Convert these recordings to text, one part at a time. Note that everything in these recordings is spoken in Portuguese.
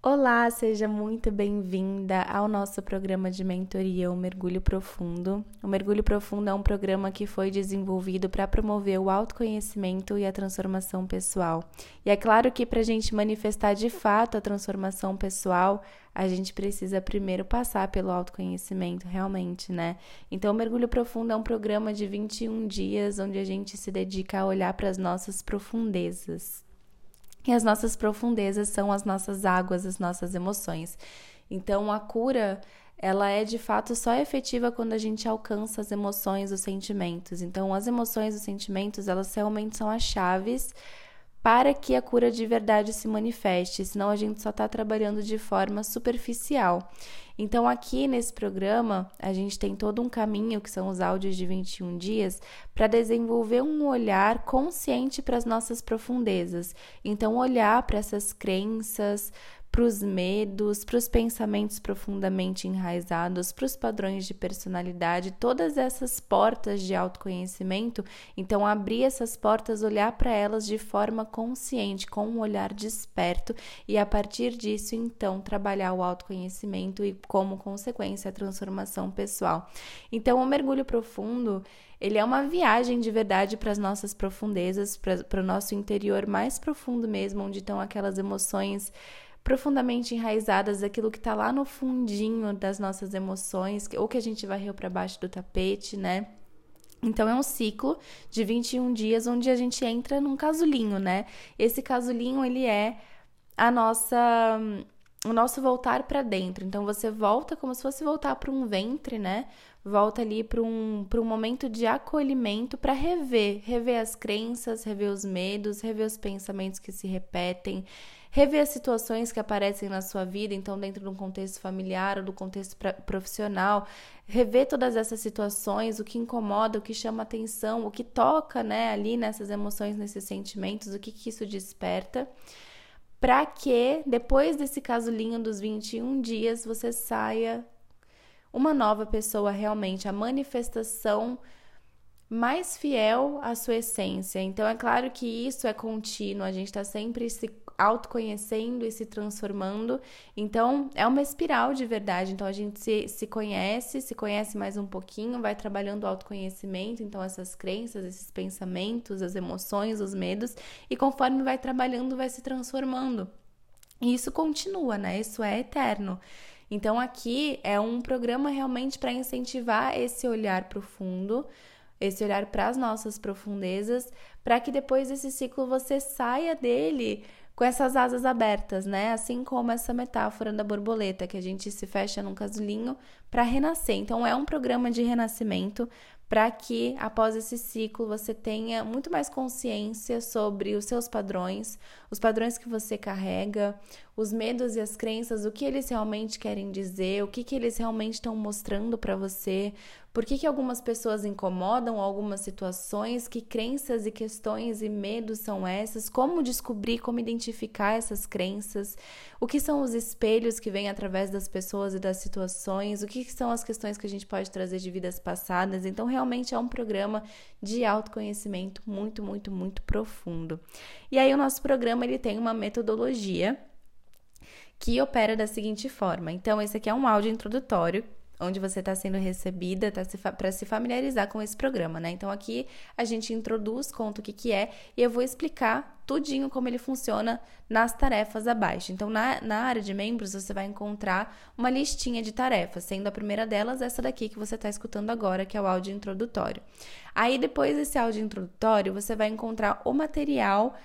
Olá, seja muito bem-vinda ao nosso programa de mentoria O Mergulho Profundo. O Mergulho Profundo é um programa que foi desenvolvido para promover o autoconhecimento e a transformação pessoal. E é claro que para a gente manifestar de fato a transformação pessoal, a gente precisa primeiro passar pelo autoconhecimento, realmente, né? Então, o Mergulho Profundo é um programa de 21 dias onde a gente se dedica a olhar para as nossas profundezas. E as nossas profundezas são as nossas águas, as nossas emoções. Então a cura, ela é de fato só efetiva quando a gente alcança as emoções, os sentimentos. Então as emoções, os sentimentos, elas realmente são as chaves para que a cura de verdade se manifeste, senão a gente só está trabalhando de forma superficial. Então, aqui nesse programa, a gente tem todo um caminho, que são os áudios de 21 dias, para desenvolver um olhar consciente para as nossas profundezas. Então, olhar para essas crenças, para os medos, para os pensamentos profundamente enraizados, para os padrões de personalidade, todas essas portas de autoconhecimento. Então, abrir essas portas, olhar para elas de forma consciente, com um olhar desperto, e a partir disso, então, trabalhar o autoconhecimento e, como consequência, a transformação pessoal. Então, o mergulho profundo. Ele é uma viagem de verdade para as nossas profundezas, para o nosso interior mais profundo mesmo, onde estão aquelas emoções profundamente enraizadas, aquilo que está lá no fundinho das nossas emoções, ou que a gente varreu para baixo do tapete, né? Então é um ciclo de 21 dias onde a gente entra num casulinho, né? Esse casulinho ele é a nossa o nosso voltar para dentro. Então você volta como se fosse voltar para um ventre, né? Volta ali para um, um momento de acolhimento para rever, rever as crenças, rever os medos, rever os pensamentos que se repetem, rever as situações que aparecem na sua vida, então dentro de um contexto familiar ou do contexto profissional, rever todas essas situações, o que incomoda, o que chama atenção, o que toca, né, ali nessas emoções, nesses sentimentos, o que que isso desperta, para que depois desse casulinho dos 21 dias você saia uma nova pessoa realmente, a manifestação mais fiel à sua essência. Então, é claro que isso é contínuo, a gente está sempre se autoconhecendo e se transformando. Então, é uma espiral de verdade. Então, a gente se, se conhece, se conhece mais um pouquinho, vai trabalhando o autoconhecimento, então, essas crenças, esses pensamentos, as emoções, os medos, e conforme vai trabalhando, vai se transformando. E isso continua, né? Isso é eterno. Então, aqui é um programa realmente para incentivar esse olhar profundo esse olhar para as nossas profundezas, para que depois desse ciclo você saia dele com essas asas abertas, né? Assim como essa metáfora da borboleta, que a gente se fecha num casulinho para renascer. Então, é um programa de renascimento para que após esse ciclo você tenha muito mais consciência sobre os seus padrões, os padrões que você carrega, os medos e as crenças, o que eles realmente querem dizer, o que, que eles realmente estão mostrando para você, por que, que algumas pessoas incomodam algumas situações, que crenças e questões e medos são essas, como descobrir, como identificar essas crenças, o que são os espelhos que vêm através das pessoas e das situações, o que, que são as questões que a gente pode trazer de vidas passadas. Então, realmente é um programa de autoconhecimento muito, muito, muito profundo. E aí, o nosso programa ele tem uma metodologia que opera da seguinte forma. Então, esse aqui é um áudio introdutório onde você está sendo recebida tá para se familiarizar com esse programa, né? Então aqui a gente introduz, conta o que, que é e eu vou explicar tudinho como ele funciona nas tarefas abaixo. Então na, na área de membros você vai encontrar uma listinha de tarefas, sendo a primeira delas essa daqui que você está escutando agora, que é o áudio introdutório. Aí depois desse áudio introdutório você vai encontrar o material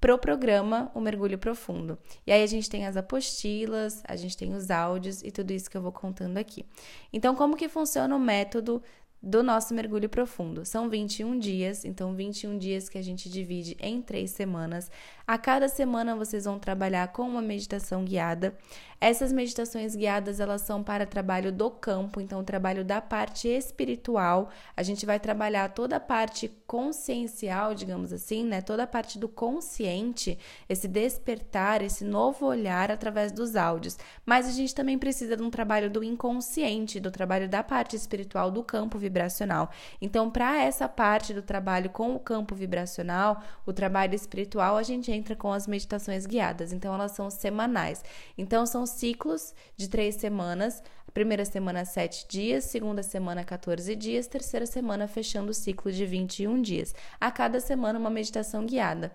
pro programa O Mergulho Profundo. E aí a gente tem as apostilas, a gente tem os áudios e tudo isso que eu vou contando aqui. Então, como que funciona o método do nosso mergulho profundo. São 21 dias, então 21 dias que a gente divide em três semanas. A cada semana vocês vão trabalhar com uma meditação guiada. Essas meditações guiadas, elas são para trabalho do campo, então trabalho da parte espiritual. A gente vai trabalhar toda a parte consciencial, digamos assim, né? Toda a parte do consciente, esse despertar, esse novo olhar através dos áudios. Mas a gente também precisa de um trabalho do inconsciente, do trabalho da parte espiritual do campo vibracional. Então, para essa parte do trabalho com o campo vibracional, o trabalho espiritual, a gente entra com as meditações guiadas. Então, elas são semanais. Então, são ciclos de três semanas. Primeira semana, 7 dias, segunda semana, 14 dias, terceira semana, fechando o ciclo de 21 dias. A cada semana, uma meditação guiada.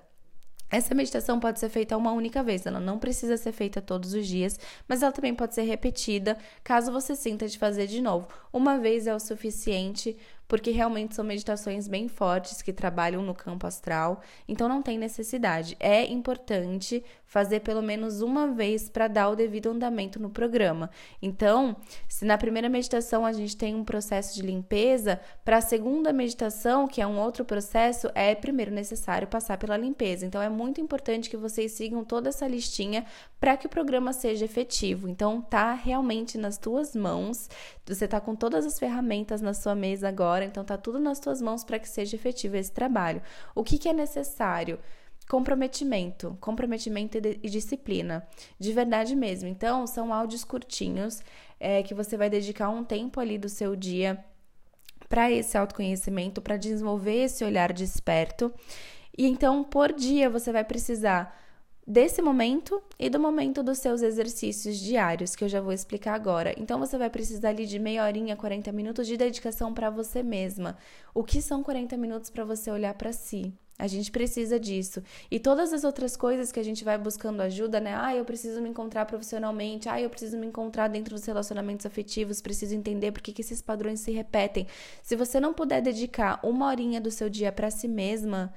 Essa meditação pode ser feita uma única vez, ela não precisa ser feita todos os dias, mas ela também pode ser repetida caso você sinta de fazer de novo. Uma vez é o suficiente porque realmente são meditações bem fortes que trabalham no campo astral, então não tem necessidade. É importante fazer pelo menos uma vez para dar o devido andamento no programa. Então, se na primeira meditação a gente tem um processo de limpeza, para a segunda meditação, que é um outro processo, é primeiro necessário passar pela limpeza. Então, é muito importante que vocês sigam toda essa listinha para que o programa seja efetivo. Então, tá realmente nas tuas mãos. Você tá com todas as ferramentas na sua mesa agora, então tá tudo nas tuas mãos para que seja efetivo esse trabalho. O que, que é necessário? Comprometimento, comprometimento e, disciplina, de verdade mesmo. Então, são áudios curtinhos é, que você vai dedicar um tempo ali do seu dia para esse autoconhecimento, para desenvolver esse olhar desperto. E então, por dia, você vai precisar desse momento e do momento dos seus exercícios diários, que eu já vou explicar agora. Então você vai precisar ali de meia horinha, 40 minutos de dedicação para você mesma. O que são 40 minutos para você olhar para si? A gente precisa disso. E todas as outras coisas que a gente vai buscando ajuda, né? Ah, eu preciso me encontrar profissionalmente. Ah, eu preciso me encontrar dentro dos relacionamentos afetivos. Preciso entender por que, que esses padrões se repetem. Se você não puder dedicar uma horinha do seu dia para si mesma,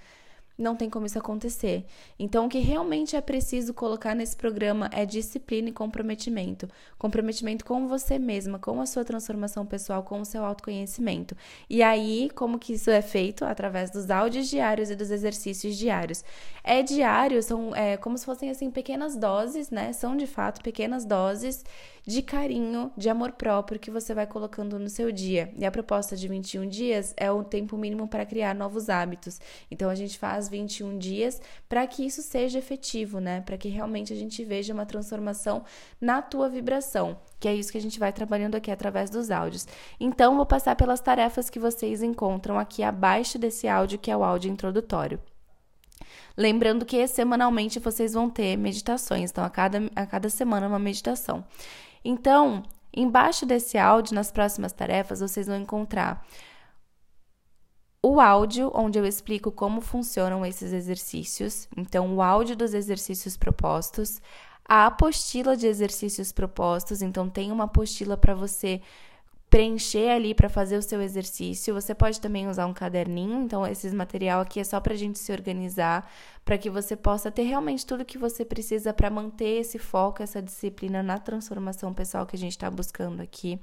não tem como isso acontecer. Então, o que realmente é preciso colocar nesse programa é disciplina e comprometimento. Comprometimento com você mesma, com a sua transformação pessoal, com o seu autoconhecimento. E aí, como que isso é feito? Através dos áudios diários e dos exercícios diários. É diário, são é, como se fossem assim pequenas doses, né? São de fato pequenas doses de carinho, de amor próprio que você vai colocando no seu dia. E a proposta de 21 dias é o tempo mínimo para criar novos hábitos. Então a gente faz 21 dias para que isso seja efetivo, né? Para que realmente a gente veja uma transformação na tua vibração, que é isso que a gente vai trabalhando aqui através dos áudios. Então vou passar pelas tarefas que vocês encontram aqui abaixo desse áudio, que é o áudio introdutório. Lembrando que semanalmente vocês vão ter meditações, então a cada, a cada semana uma meditação. Então, embaixo desse áudio, nas próximas tarefas, vocês vão encontrar o áudio onde eu explico como funcionam esses exercícios. Então, o áudio dos exercícios propostos, a apostila de exercícios propostos. Então, tem uma apostila para você preencher ali para fazer o seu exercício. Você pode também usar um caderninho, então esse material aqui é só para a gente se organizar, para que você possa ter realmente tudo que você precisa para manter esse foco, essa disciplina na transformação pessoal que a gente está buscando aqui.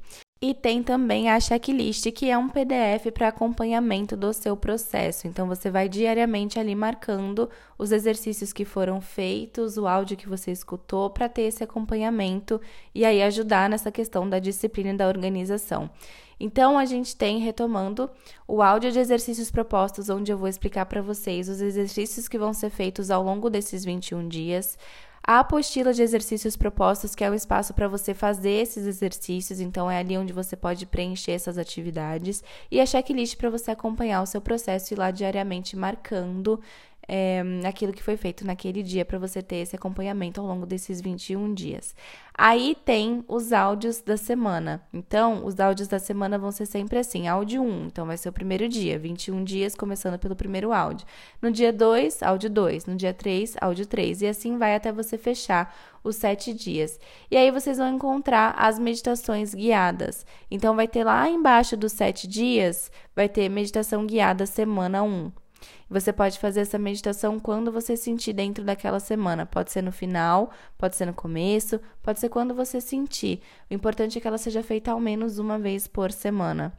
E tem também a checklist, que é um PDF para acompanhamento do seu processo. Então você vai diariamente ali marcando os exercícios que foram feitos, o áudio que você escutou, para ter esse acompanhamento e aí ajudar nessa questão da disciplina e da organização. Então a gente tem retomando o áudio de exercícios propostos, onde eu vou explicar para vocês os exercícios que vão ser feitos ao longo desses 21 dias a apostila de exercícios propostos, que é o espaço para você fazer esses exercícios, então é ali onde você pode preencher essas atividades, e a checklist para você acompanhar o seu processo e ir lá diariamente marcando é, aquilo que foi feito naquele dia para você ter esse acompanhamento ao longo desses 21 dias. Aí tem os áudios da semana. Então, os áudios da semana vão ser sempre assim: áudio 1, então vai ser o primeiro dia, 21 dias, começando pelo primeiro áudio. No dia 2, áudio 2. No dia 3, áudio 3. E assim vai até você fechar os sete dias. E aí vocês vão encontrar as meditações guiadas. Então, vai ter lá embaixo dos sete dias, vai ter meditação guiada semana 1. Você pode fazer essa meditação quando você sentir dentro daquela semana. Pode ser no final, pode ser no começo, pode ser quando você sentir. O importante é que ela seja feita ao menos uma vez por semana.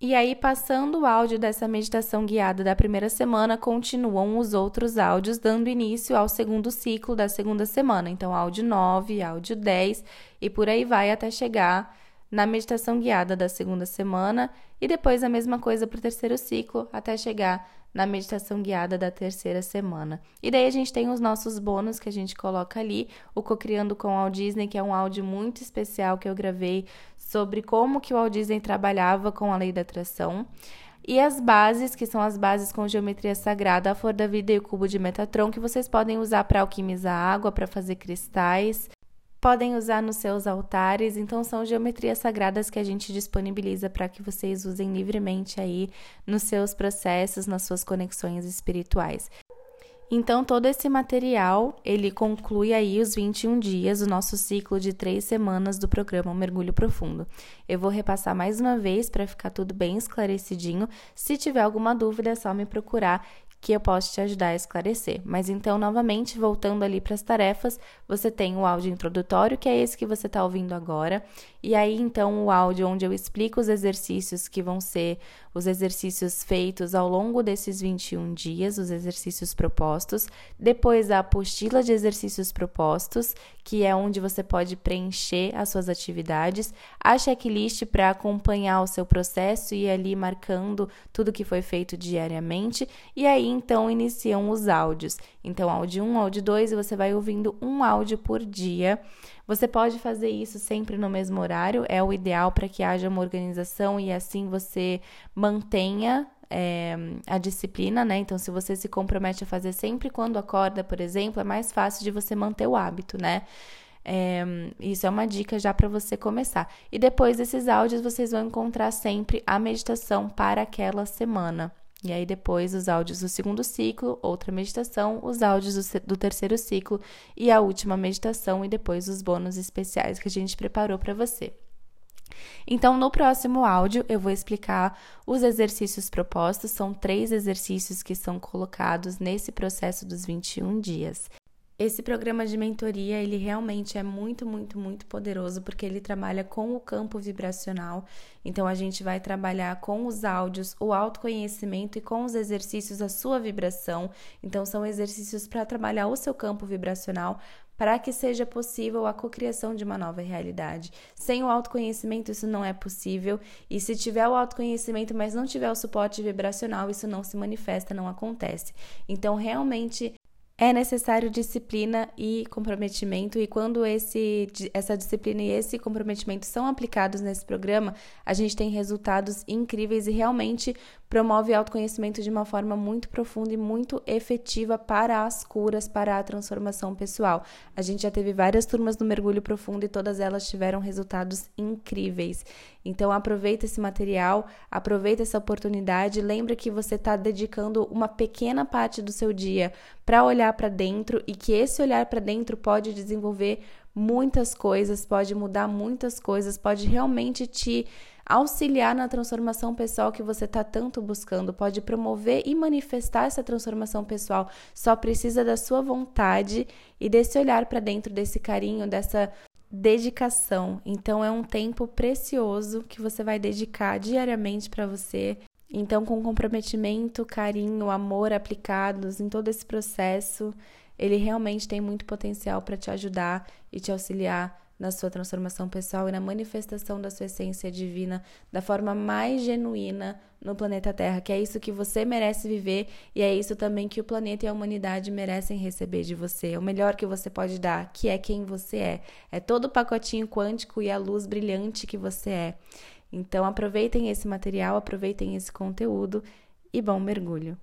E aí, passando o áudio dessa meditação guiada da primeira semana, continuam os outros áudios, dando início ao segundo ciclo da segunda semana. Então, áudio 9, áudio 10 e por aí vai até chegar na meditação guiada da segunda semana e depois a mesma coisa para o terceiro ciclo até chegar na meditação guiada da terceira semana. E daí a gente tem os nossos bônus que a gente coloca ali, o Cocriando com o Walt Disney, que é um áudio muito especial que eu gravei sobre como que o Walt Disney trabalhava com a lei da atração. E as bases, que são as bases com geometria sagrada, a flor da vida e o cubo de Metatron, que vocês podem usar para alquimizar água, para fazer cristais, podem usar nos seus altares. Então, são geometrias sagradas que a gente disponibiliza para que vocês usem livremente aí nos seus processos, nas suas conexões espirituais. Então, todo esse material, ele conclui aí os 21 dias, o nosso ciclo de três semanas do programa Mergulho Profundo. Eu vou repassar mais uma vez para ficar tudo bem esclarecidinho. Se tiver alguma dúvida, é só me procurar que eu posso te ajudar a esclarecer. Mas então, novamente, voltando ali para as tarefas, você tem o áudio introdutório, que é esse que você está ouvindo agora, e aí então o áudio onde eu explico os exercícios que vão ser os exercícios feitos ao longo desses 21 dias, os exercícios propostos, depois a apostila de exercícios propostos, que é onde você pode preencher as suas atividades, a checklist para acompanhar o seu processo e ali marcando tudo que foi feito diariamente, e aí então iniciam os áudios. Então, áudio 1, áudio 2, e você vai ouvindo um áudio por dia. Você pode fazer isso sempre no mesmo horário, é o ideal para que haja uma organização e assim você mantenha é, a disciplina, né? Então, se você se compromete a fazer sempre quando acorda, por exemplo, é mais fácil de você manter o hábito, né? É, isso é uma dica já para você começar. E depois desses áudios, vocês vão encontrar sempre a meditação para aquela semana. E aí, depois, os áudios do segundo ciclo, outra meditação, os áudios do, terceiro ciclo e a última meditação, e depois os bônus especiais que a gente preparou para você. Então, no próximo áudio, eu vou explicar os exercícios propostos. São três exercícios que são colocados nesse processo dos 21 dias. Esse programa de mentoria, ele realmente é muito, muito, muito poderoso porque ele trabalha com o campo vibracional. Então a gente vai trabalhar com os áudios, o autoconhecimento e com os exercícios a sua vibração. Então são exercícios para trabalhar o seu campo vibracional para que seja possível a cocriação de uma nova realidade. Sem o autoconhecimento isso não é possível, e se tiver o autoconhecimento, mas não tiver o suporte vibracional, isso não se manifesta, não acontece. Então, realmente é necessário disciplina e comprometimento, e quando esse, essa disciplina e esse comprometimento são aplicados nesse programa, a gente tem resultados incríveis e realmente promove autoconhecimento de uma forma muito profunda e muito efetiva para as curas, para a transformação pessoal. A gente já teve várias turmas do mergulho profundo e todas elas tiveram resultados incríveis. Então aproveita esse material, aproveita essa oportunidade, lembra que você está dedicando uma pequena parte do seu dia para olhar para dentro e que esse olhar para dentro pode desenvolver muitas coisas, pode mudar muitas coisas, pode realmente te auxiliar na transformação pessoal que você está tanto buscando, pode promover e manifestar essa transformação pessoal. Só precisa da sua vontade e desse olhar para dentro, desse carinho, dessa dedicação. Então é um tempo precioso que você vai dedicar diariamente para você. Então, com comprometimento, carinho, amor aplicados em todo esse processo, ele realmente tem muito potencial para te ajudar e te auxiliar na sua transformação pessoal e na manifestação da sua essência divina da forma mais genuína no planeta Terra, que é isso que você merece viver e é isso também que o planeta e a humanidade merecem receber de você. O melhor que você pode dar, que é quem você é. É todo o pacotinho quântico e a luz brilhante que você é. Então aproveitem esse material, aproveitem esse conteúdo e bom mergulho.